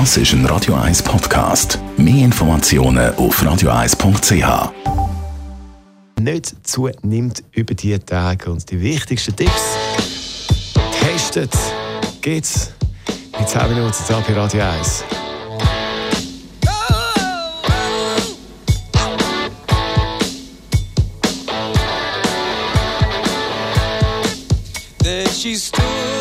Das ist ein Radio 1 Podcast. Mehr Informationen auf radio1.ch. Nicht zunimmt über die Tage und die wichtigsten Tipps. Testet geht's in 10 Minuten da bei Radio 1. she stood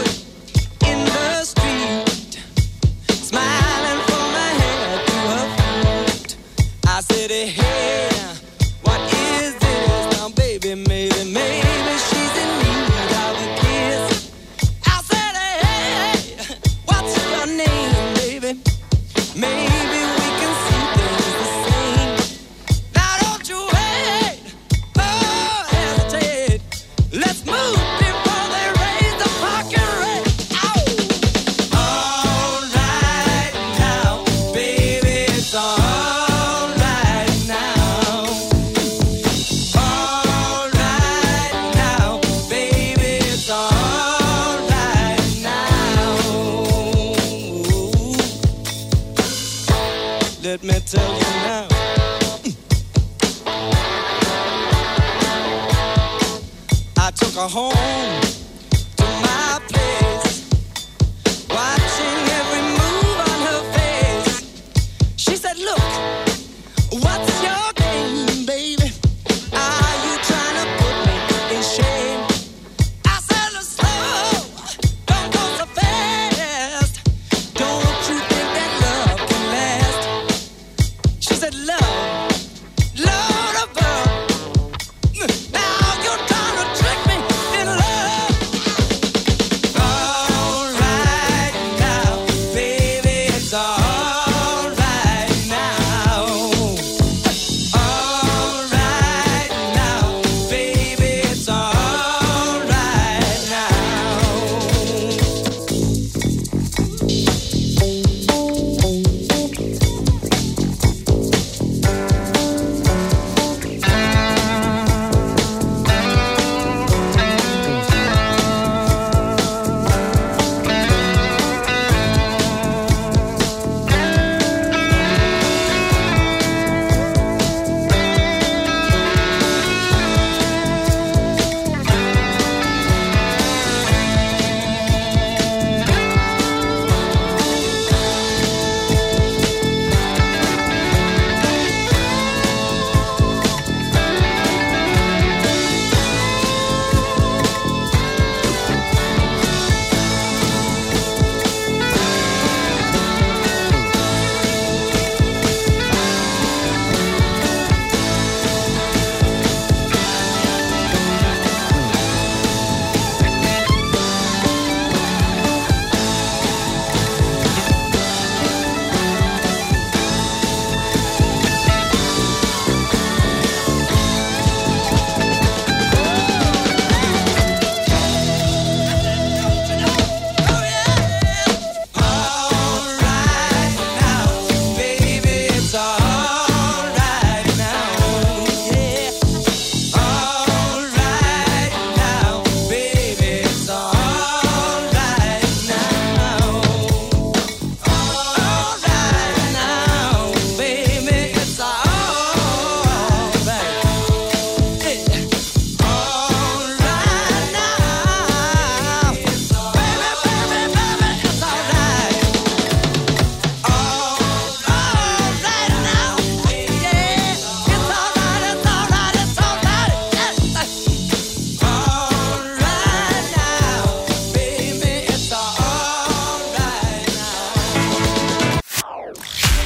let me tell you now. I took her home.